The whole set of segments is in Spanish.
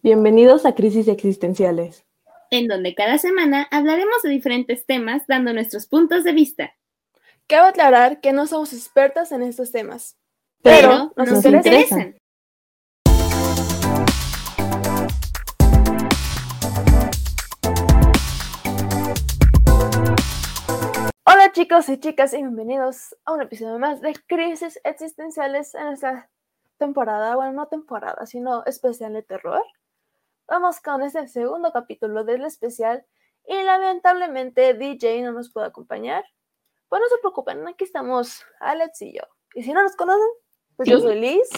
Bienvenidos a Crisis Existenciales, en donde cada semana hablaremos de diferentes temas dando nuestros puntos de vista. Cabe aclarar que no somos expertas en estos temas, pero, nos, interesan. Hola chicos y chicas y bienvenidos a un episodio más de Crisis Existenciales en esta temporada, bueno, no temporada, sino especial de terror. Vamos con este segundo capítulo del especial y lamentablemente DJ no nos puede acompañar. Pues no se preocupen, aquí estamos Alex y yo. Y si no nos conocen, pues yo soy Liz.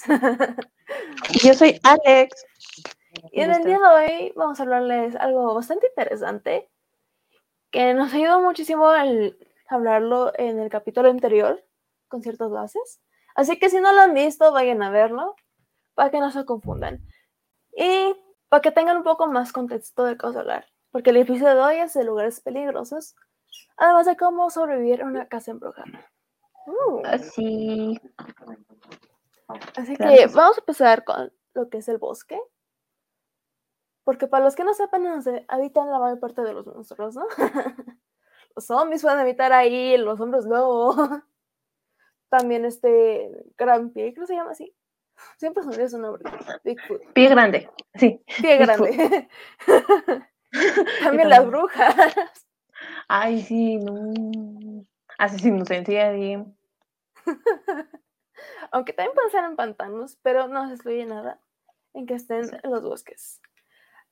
y yo soy Alex. Y en el día de hoy vamos a hablarles algo bastante interesante que nos ayudó muchísimo el hablarlo en el capítulo anterior con ciertas bases. Así que si no lo han visto, vayan a verlo para que no se confundan. Y para que tengan un poco más contexto de cómo hablar, porque el episodio de hoy es de lugares peligrosos, además de cómo sobrevivir en una casa embrujada. Uh. Así. Así que vamos a empezar con lo que es el bosque. Porque para los que no sepan, habitan la mayor parte de los monstruos, ¿no? los zombies pueden habitar ahí, los hombres luego. También este gran pie, creo que se llama así. Siempre su nombre. Bigfoot. Pie grande, sí. Pie grande. también las brujas. Ay, sí, no. Asesino bien. Aunque también pueden ser en pantanos, pero no se excluye nada en que estén en los bosques.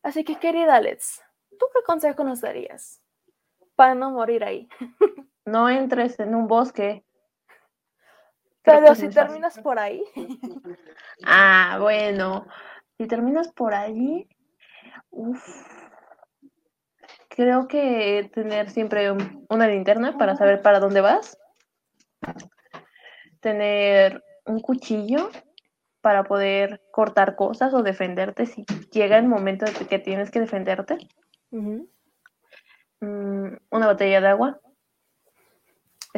Así que, querida Alex, ¿tú qué consejo nos darías para no morir ahí? no entres en un bosque pero si terminas por ahí. Ah, bueno. Si terminas por allí, creo que tener siempre una linterna para saber para dónde vas. Tener un cuchillo para poder cortar cosas o defenderte si llega el momento de que tienes que defenderte. Mm, una botella de agua.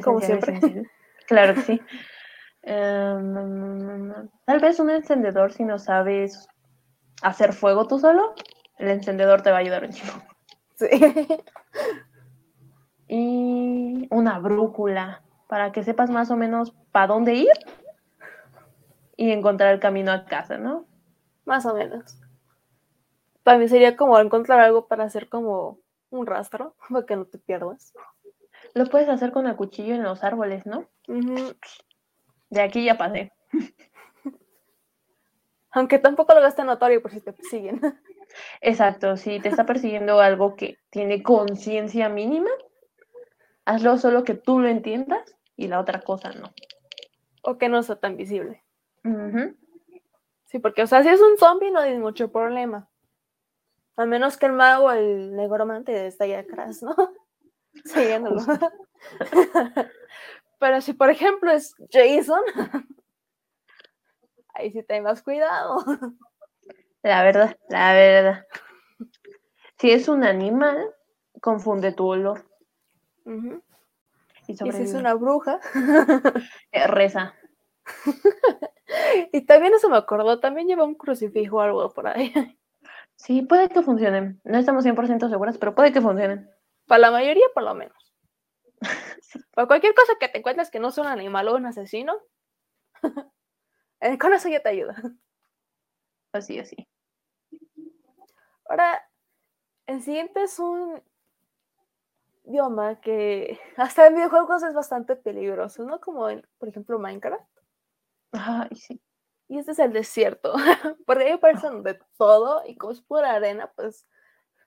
Como siempre. Claro que sí. Em, tal vez un encendedor si no sabes hacer fuego tú solo, el encendedor te va a ayudar un chico. Sí. Y una brújula para que sepas más o menos para dónde ir y encontrar el camino a casa, ¿no? Más o menos. Para mí sería como encontrar algo para hacer como un rastro, para que no te pierdas. Lo puedes hacer con el cuchillo en los árboles, ¿no? De aquí ya pasé. Aunque tampoco lo gaste notorio por si te persiguen. Exacto, si te está persiguiendo algo que tiene conciencia mínima, hazlo solo que tú lo entiendas y la otra cosa no. O que no sea tan visible. Sí, porque, o sea, si es un zombie no hay mucho problema. A menos que el mago o el negromante esté ahí atrás, ¿no? Siguiéndolo. Pero si, por ejemplo, es Jason, ahí sí ten más cuidado. La verdad, la verdad. Si es un animal, confunde tu olor. y, si es una bruja, eh, reza. y también eso me acordó, también lleva un crucifijo o algo por ahí. Sí, puede que funcionen. No estamos 100% seguras, pero puede que funcionen. Para la mayoría, por lo menos. Para cualquier cosa que te encuentres que no sea un animal o un asesino, eh, con eso ya te ayuda. Así, así. Ahora, el siguiente es un bioma que hasta en videojuegos es bastante peligroso, ¿no? Como en, por ejemplo, Minecraft. Ay, sí. Y este es el desierto, porque ahí aparecen de todo y como es pura arena, pues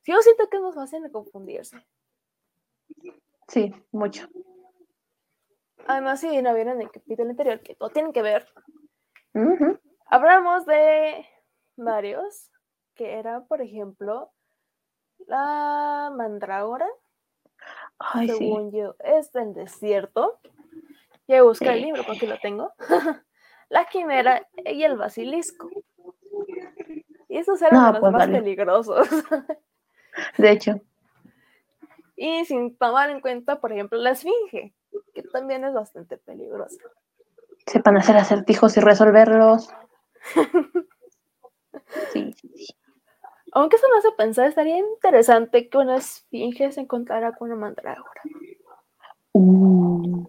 yo siento que es más fácil de confundirse. Sí, mucho. Además, si no vieron el capítulo anterior, que todo tienen que ver, hablamos de varios, que era, por ejemplo, la mandrágora, Ay, según yo, es del desierto. Ya buscar el libro porque lo tengo. la quimera y el basilisco. Y esos eran los pues más peligrosos. de hecho. Y sin tomar en cuenta, por ejemplo, la esfinge, que también es bastante peligrosa. Sepan hacer acertijos y resolverlos. sí, sí, sí. Aunque eso me hace pensar, estaría interesante que una esfinge se encontrara con una mandrágora. Uh.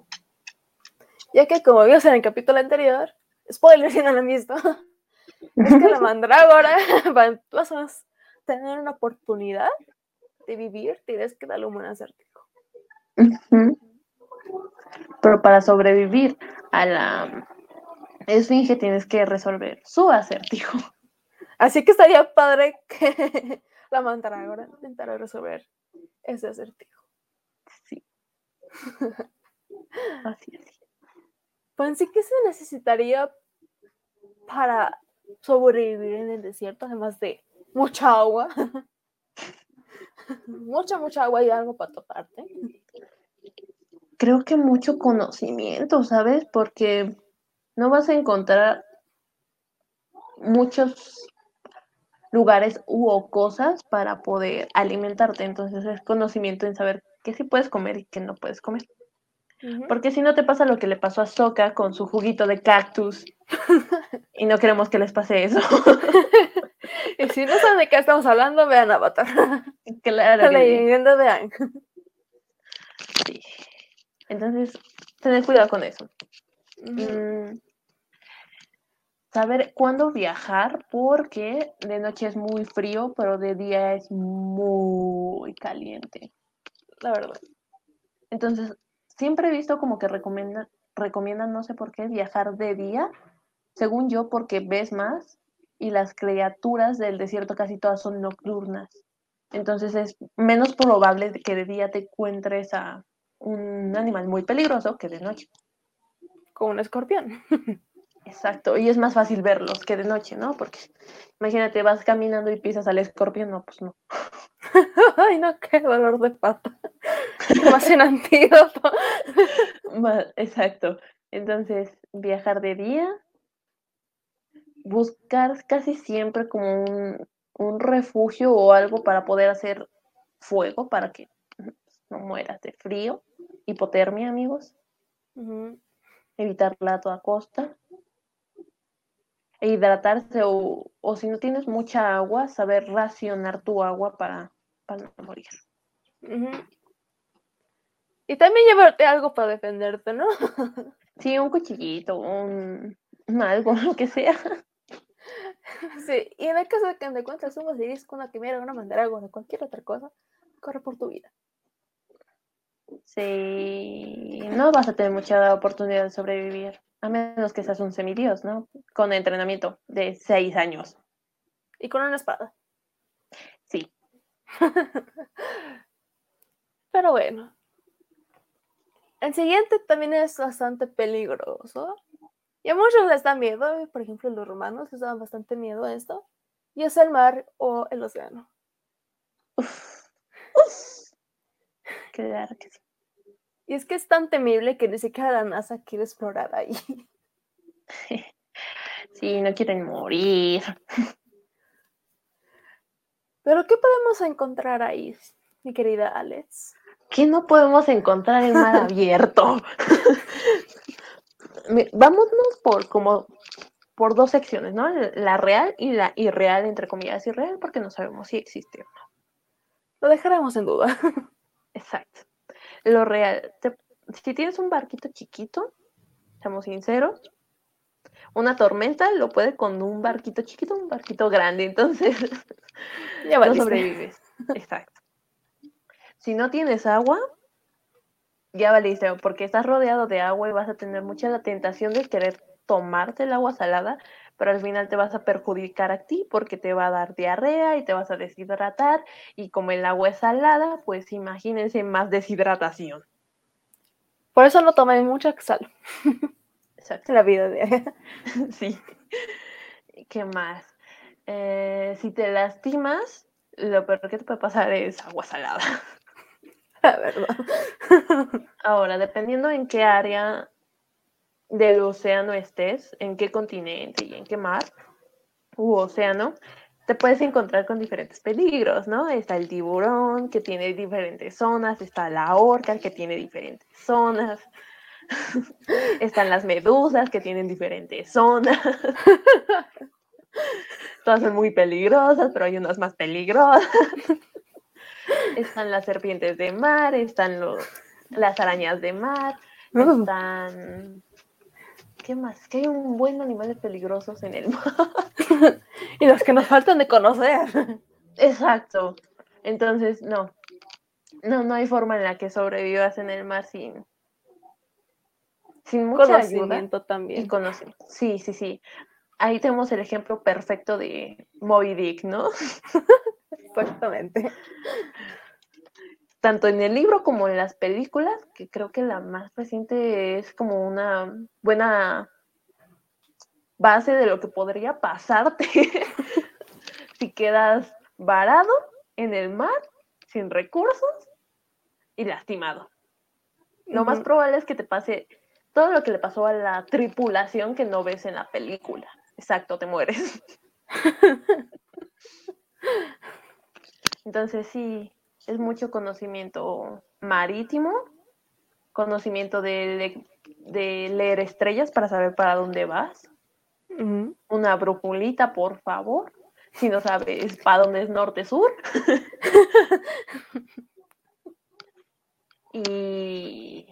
Ya que, como vimos en el capítulo anterior, spoiler si no lo han visto, es que la mandrágora, para tener una oportunidad de vivir, tienes que darle un buen acertijo. Pero para sobrevivir a la esfinge tienes que resolver su acertijo. Así que estaría padre que la mandrágora intentara resolver ese acertijo. Sí. Así es. Pues sí que se necesitaría para sobrevivir en el desierto, además de mucha agua. mucha, mucha agua y algo para toparte. Creo que mucho conocimiento, ¿sabes? Porque no vas a encontrar muchos lugares u cosas para poder alimentarte. Entonces es conocimiento en saber qué sí puedes comer y qué no puedes comer. Porque si no te pasa lo que le pasó a Soka con su juguito de cactus. y no queremos que les pase eso. y si no saben de qué estamos hablando, vean Avatar. Claro. La leyenda de Ang. Sí. Entonces, tened cuidado con eso. Mm, saber cuándo viajar, porque de noche es muy frío, pero de día es muy caliente. La verdad. Entonces, siempre he visto como que recomiendan, recomiendan, no sé por qué, viajar de día, según yo, porque ves más y las criaturas del desierto casi todas son nocturnas. Entonces es menos probable que de día te encuentres a un animal muy peligroso que de noche. Como un escorpión. Exacto, y es más fácil verlos que de noche, ¿no? Porque imagínate, vas caminando y pisas al escorpión, no, pues no. Ay, no, qué dolor de pata. Más en antídoto. Exacto. Entonces, viajar de día, buscar casi siempre como un, refugio o algo para poder hacer fuego, para que no mueras de frío. Hipotermia, amigos. Evitarla a toda costa. E hidratarse o, o si no tienes mucha agua, saber racionar tu agua para para no morir. Y también llevarte algo para defenderte, ¿no? Sí, un cuchillito, un, algo, lo que sea. Sí, y en el caso de que te encuentres un basilisco, una quimera, una mandrágora o cualquier otra cosa, corre por tu vida. Sí, no vas a tener mucha oportunidad de sobrevivir, a menos que seas un semidios, ¿no? Con entrenamiento de seis años. Y con una espada. Sí. Pero bueno. El siguiente también es bastante peligroso. Y a muchos les da miedo, por ejemplo, los romanos les daban bastante miedo a esto. Y es el mar o el océano. Claro que sí. Y es que es tan temible que ni siquiera la NASA quiere explorar ahí. Sí, no quieren morir. Pero ¿qué podemos encontrar ahí, mi querida Alex? ¿Qué no podemos encontrar en mar abierto? Vámonos por como por dos secciones, ¿no? La real y la irreal, entre comillas, irreal, porque no sabemos si existe o no. Lo dejaremos en duda. Exacto. Lo real, si tienes un barquito chiquito, seamos sinceros, una tormenta lo puede con un barquito chiquito, un barquito grande, entonces ya no sobrevives. Exacto. Si no tienes agua, ya valiste, porque estás rodeado de agua y vas a tener mucha la tentación de querer tomarte el agua salada, pero al final te vas a perjudicar a ti porque te va a dar diarrea y te vas a deshidratar y como el agua es salada, pues imagínense más deshidratación. Por eso no tomen mucha sal. Exacto. La vida de Sí. ¿Qué más? Eh, si te lastimas, lo peor que te puede pasar es agua salada. Ahora, dependiendo en qué área del océano estés, en qué continente y en qué mar u océano, te puedes encontrar con diferentes peligros, ¿no? Está el tiburón, que tiene diferentes zonas, está la orca, que tiene diferentes zonas, están las medusas, que tienen diferentes zonas. Todas son muy peligrosas, pero hay unas más peligrosas. Están las serpientes de mar, están los, las arañas de mar, uh. están... ¿Qué más? Que hay un buen animales peligrosos en el mar. y los que nos faltan de conocer. Exacto. Entonces, no. No, no hay forma en la que sobrevivas en el mar sin, sin mucho conocimiento también. Y Sí, sí, sí. Ahí tenemos el ejemplo perfecto de Moby Dick, ¿no? Exactamente. Tanto en el libro como en las películas, que creo que la más reciente es como una buena base de lo que podría pasarte si quedas varado en el mar, sin recursos y lastimado. Lo más probable es que te pase todo lo que le pasó a la tripulación que no ves en la película. Exacto, te mueres. Entonces sí, es mucho conocimiento marítimo, conocimiento de, leer estrellas para saber para dónde vas. Una brújulita, por favor. Si no sabes para dónde es norte-sur. y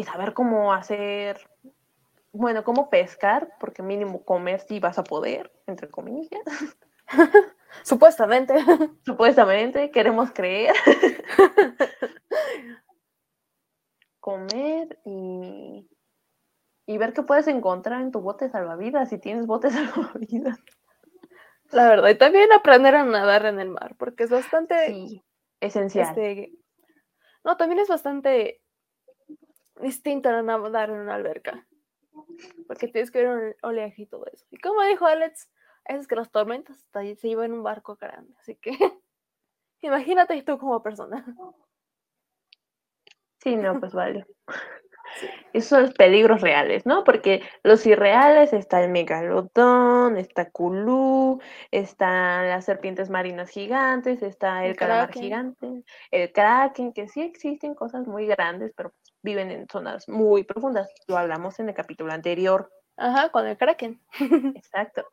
y saber cómo hacer, bueno, cómo pescar, porque mínimo comer sí vas a poder, entre comillas. Supuestamente. Supuestamente, queremos creer. comer y, y ver qué puedes encontrar en tu bote salvavidas, si tienes botes salvavidas. La verdad, y también aprender a nadar en el mar, porque es bastante esencial. Este, no, también es bastante distinto a nadar en una alberca. Porque tienes que ver un oleaje y todo eso. Y como dijo Alex, es que las tormentas se llevan en un barco grande. Así que imagínate tú como persona. Sí, no, pues vale. Esos son los peligros reales, ¿no? Porque los irreales está el megalodón, está Kulú, están las serpientes marinas gigantes, está el, calamar gigante, el kraken, que sí existen cosas muy grandes, pero viven en zonas muy profundas. Lo hablamos en el capítulo anterior. Ajá, con el kraken. Exacto.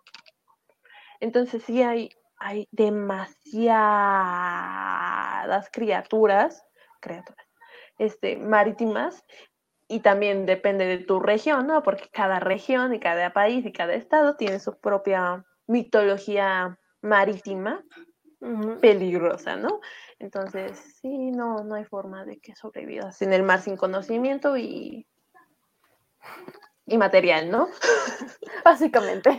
Entonces sí hay, hay demasiadas criaturas, criaturas, este, marítimas y también depende de tu región, ¿no? Porque cada región y cada país y cada estado tiene su propia mitología marítima peligrosa, ¿no? Entonces, sí, no, no hay forma de que sobrevivas en el mar sin conocimiento y, y material, ¿no? Básicamente.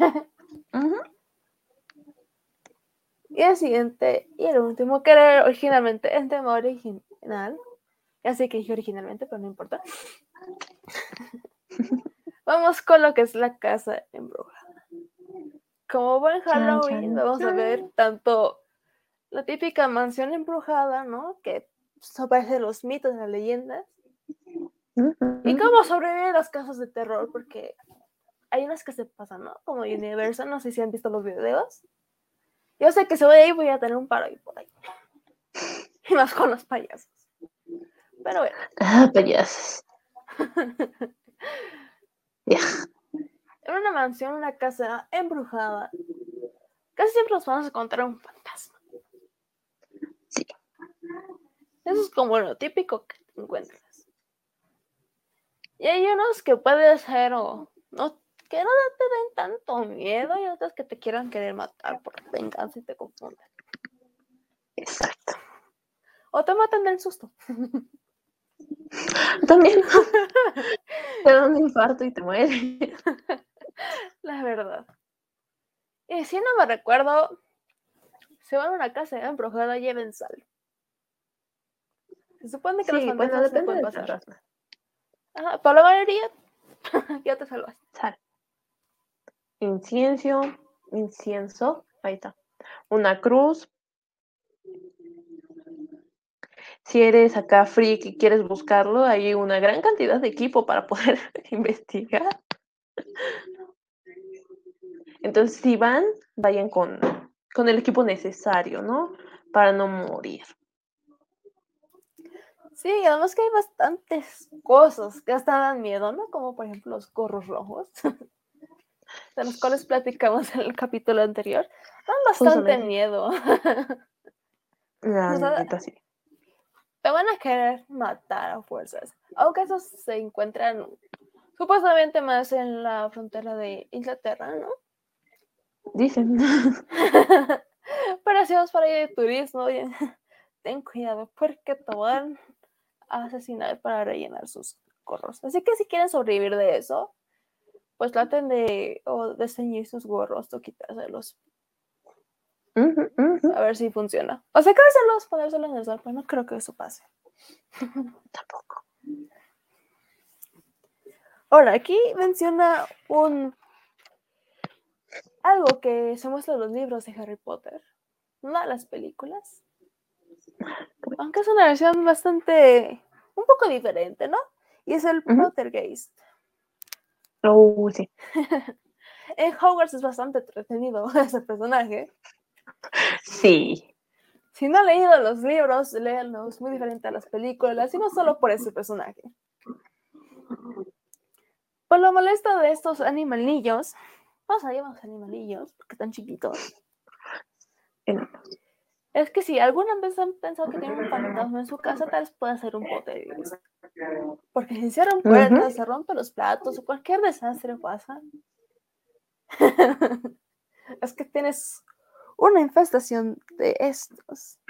Y el siguiente, y el último, que era originalmente el tema original. Ya sé que dije originalmente, pero no importa. Vamos con lo que es la casa embrujada. Como buen Halloween, vamos a ver tanto la típica mansión embrujada, ¿no? Que aparece los mitos, las leyendas. Y cómo sobreviven las casas de terror, porque hay unas que se pasan, ¿no? Como Universal, no sé si han visto los videos. Yo sé que si voy ahí voy a tener un paro ahí por ahí. Y más con los payasos. Pero bueno. Ah, payasos. En una mansión, una casa embrujada, casi siempre nos vamos a encontrar un fantasma. Sí. Eso es como lo típico que te encuentras. Y hay unos que puede ser o no, que no te den tanto miedo y otros que te quieran querer matar por venganza y te confunden. Exacto. O te matan del susto. También. te da un infarto y te mueres. La verdad. Y si no me recuerdo, se van a una casa embrujada, lleven sal. Se supone que los fantasmas bueno, pueden pasar. Ajá, para la mayoría, ya te salvas. Sal. Incienso, incienso, ahí está. Una cruz, si eres acá freak y quieres buscarlo, hay una gran cantidad de equipo para poder investigar. Entonces, si van, vayan con, con el equipo necesario, ¿no? Para no morir. Sí, además que hay bastantes cosas que hasta dan miedo, ¿no? Como por ejemplo los gorros rojos. de los cuales platicamos en el capítulo anterior, dan bastante miedo. Te van a querer matar a fuerzas. Aunque esos se encuentran supuestamente más en la frontera de Inglaterra, ¿no? Dicen. Pero si vamos para ir de turismo, ten cuidado porque te van a asesinar para rellenar sus gorros. Así que si quieren sobrevivir de eso, pues traten de o de ceñir sus gorros o quitárselos. A ver si funciona. O sacárselos, ponérselos en el sol, pero no creo que eso pase. Tampoco. Ahora, aquí menciona un algo que se muestra en los libros de Harry Potter, no las películas. Aunque es una versión bastante, un poco diferente, ¿no? Y es el Pottergeist. Oh, sí. en Hogwarts es bastante entretenido ese personaje. Sí. Si no han leído los libros, léanlos, muy diferente a las películas, y no solo por ese personaje. Por lo molesto de estos animalillos, vamos a llamar animalillos, porque están chiquitos. Es que si alguna vez han pensado que tienen un fantasma en su casa, tal vez pueda ser un poltergeist. Porque si cierran puertas, se rompen los platos o cualquier desastre pasa. es que tienes una infestación de estos.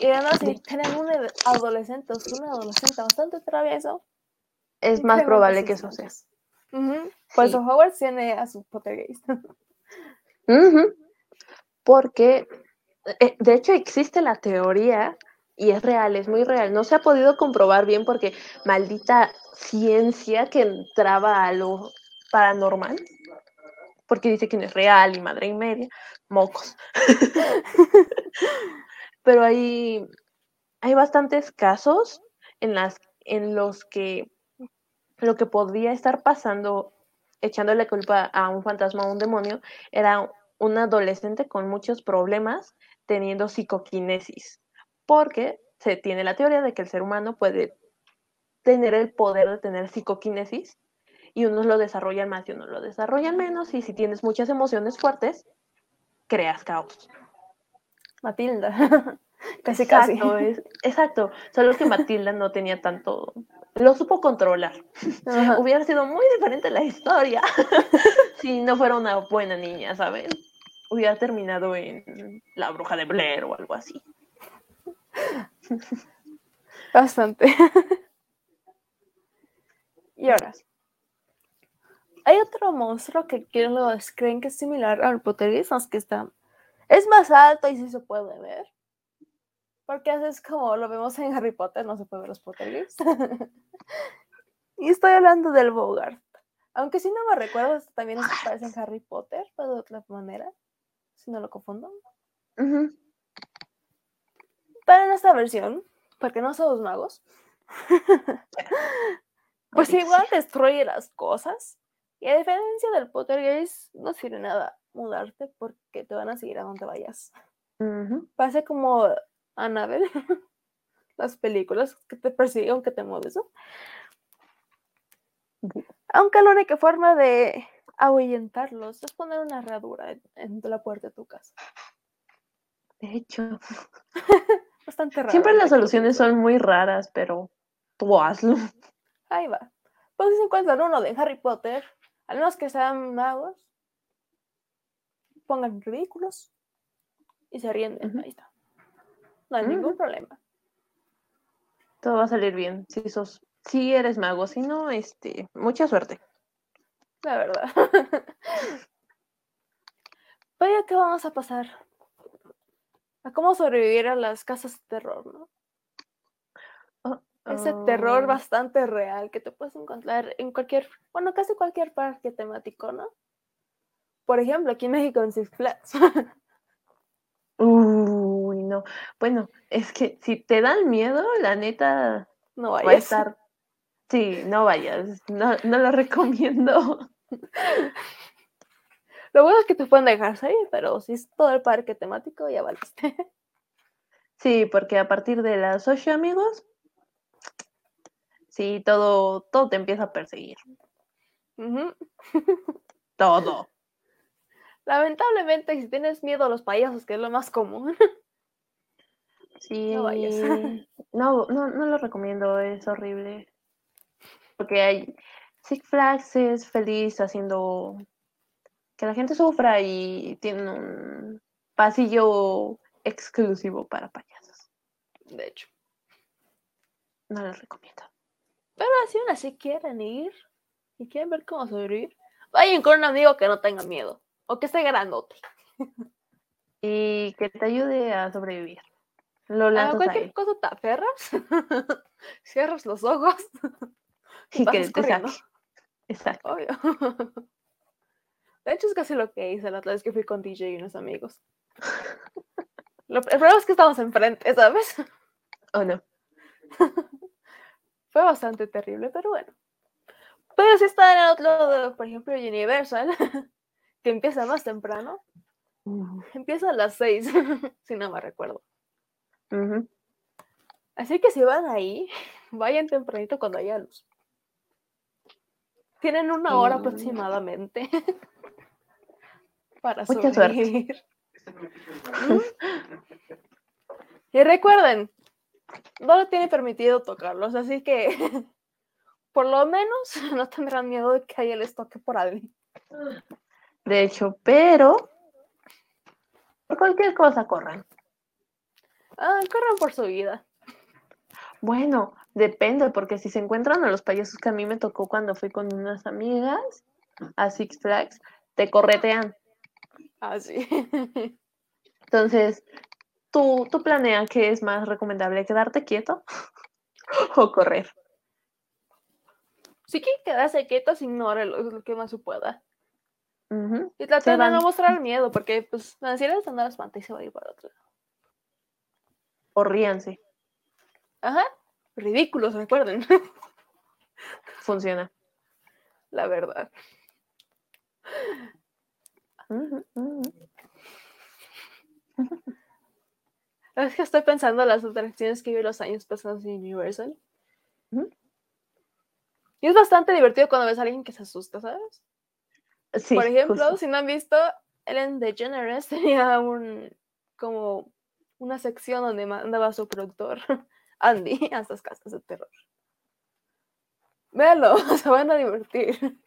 Y además, si tienen un adolescente o un adolescente bastante travieso, es más probable que eso sea. Pues Howard tiene a su Pottergeist. Porque, eh, de hecho, existe la teoría y es real, es muy real. No se ha podido comprobar bien porque maldita ciencia que entraba a lo paranormal, porque dice que no es real y madre y media, mocos. Pero hay, hay bastantes casos en, las, en los que lo que podría estar pasando, echándole culpa a un fantasma o un demonio, era un adolescente con muchos problemas teniendo psicoquinesis, porque se tiene la teoría de que el ser humano puede tener el poder de tener psicoquinesis y unos lo desarrollan más y unos lo desarrollan menos y si tienes muchas emociones fuertes, creas caos. Matilda. casi exacto, casi. exacto, solo que Matilda no tenía tanto, lo supo controlar. Hubiera sido muy diferente la historia si no fuera una buena niña, ¿saben? Hubiera terminado en La Bruja de Blair o algo así. Bastante. y ahora, hay otro monstruo que creen que es similar al Pottergeist, que está, es más alto y sí se puede ver. Porque es como lo vemos en Harry Potter, no se puede ver los Pottergeist. y estoy hablando del Bogart. Aunque si no me recuerdo, también aparece en Harry Potter, pero de otra manera, si no lo confundo. Pero en esta versión, porque no somos magos, pues igual destruye las cosas. Y a diferencia del Pottergeist, no sirve nada mudarte porque te van a seguir a donde vayas. Pase como Annabelle, las películas que te persiguen aunque te mueves, Aunque la única forma de ahuyentarlos es poner una herradura en, la puerta de tu casa. De hecho. Bastante raro. Siempre las soluciones son muy raras, pero tú hazlo. Ahí va. Pues si se encuentran uno de Harry Potter, al menos que sean magos, pongan ridículos y se ríen. Ahí está. No hay ningún problema. Todo va a salir bien. Si sos, si eres mago, si no, este, mucha suerte. La verdad. Vaya que vamos a pasar a cómo sobrevivir a las casas de terror, ¿no? Ese terror bastante real que te puedes encontrar en cualquier, bueno, casi cualquier parque temático, ¿no? Por ejemplo, aquí en México en Six Flags. Uy, no. Bueno, es que si te dan miedo, la neta no vayas. Va a estar. Sí, no vayas. No, no lo recomiendo. Lo bueno es que te pueden dejar salir, pero si es todo el parque temático, ya valiste. Sí, porque a partir de las ocho amigos, sí, todo, todo te empieza a perseguir. Todo. Lamentablemente, si tienes miedo a los payasos, que es lo más común. Sí. No vayas. No, no, no lo recomiendo, es horrible. Porque hay. Six Flags es feliz haciendo que la gente sufra y tiene un pasillo exclusivo para payasos. De hecho. No les recomiendo. Pero si aún así quieren ir y quieren ver cómo sobrevivir, vayan con un amigo que no tenga miedo o que esté grandote. y que te ayude a sobrevivir. Lo a cualquier cosa te aferras, cierras los ojos y, que te saque. Exacto. Obvio. De hecho, es casi lo que hice la otra vez que fui con DJ y unos amigos. Lo, el problema es que estamos enfrente, ¿sabes? ¿O oh, no? Fue bastante terrible, pero bueno. Pero si está en el otro lado, por ejemplo, Universal, que empieza más temprano. Empieza a las 6, si no me recuerdo. Así que si van ahí, vayan tempranito cuando haya luz. Tienen una hora aproximadamente para Mucha sobrevivir. y recuerden, no lo tiene permitido tocarlos, así que por lo menos no tendrán miedo de que haya les toque por alguien. De hecho, pero por cualquier cosa corran. Ah, corran por su vida. Bueno, depende, porque si se encuentran a los payasos que a mí me tocó cuando fui con unas amigas a Six Flags, te corretean. Ah, sí. Entonces, tú, tú planeas que es más recomendable quedarte quieto o correr. Sí que quedarse quieto, ignore lo, que más se pueda. Y trata de no mostrar miedo, porque pues la ansiedad es andar las y se va a ir para otro lado. O ríanse. Ajá. Ridículos, recuerden. Funciona. La verdad. Es que estoy pensando en las atracciones que vi los años pasados en Universal. Y es bastante divertido cuando ves a alguien que se asusta, ¿sabes? Sí, Por ejemplo, si no han visto, Ellen DeGeneres tenía un como una sección donde mandaba su productor, Andy, a esas casas de terror. Véanlo, se van a divertir.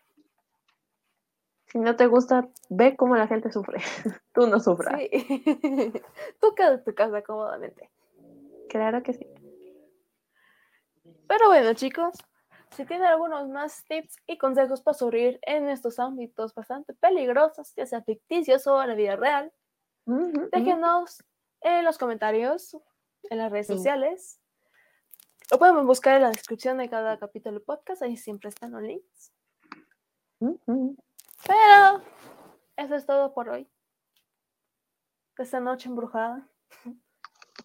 Si no te gusta, ve cómo la gente sufre. Tú no sufras. Sí. Tú quedas en tu casa cómodamente. Claro que sí. Pero bueno, chicos, si tienen algunos más tips y consejos para sobrevivir en estos ámbitos bastante peligrosos, ya sea ficticios o en la vida real, déjenos en los comentarios, en las redes sociales. Lo podemos buscar en la descripción de cada capítulo podcast, ahí siempre están los links. Pero eso es todo por hoy. Esta noche embrujada.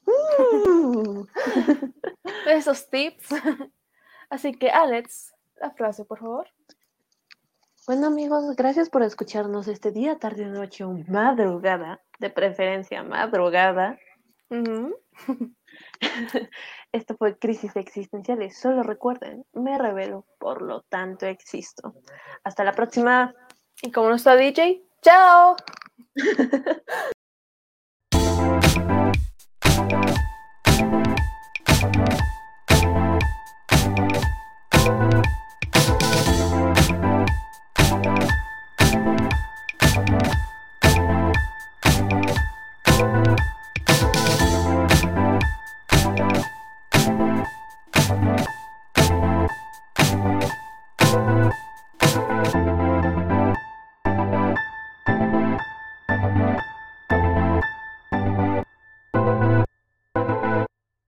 Uh. Esos tips. Así que, Alex, la frase, por favor. Bueno, amigos, gracias por escucharnos este día, tarde, noche o madrugada, de preferencia madrugada. Esto fue Crisis Existenciales. Solo recuerden, me revelo, por lo tanto existo. Hasta la próxima. Y como no está DJ, ¡chao!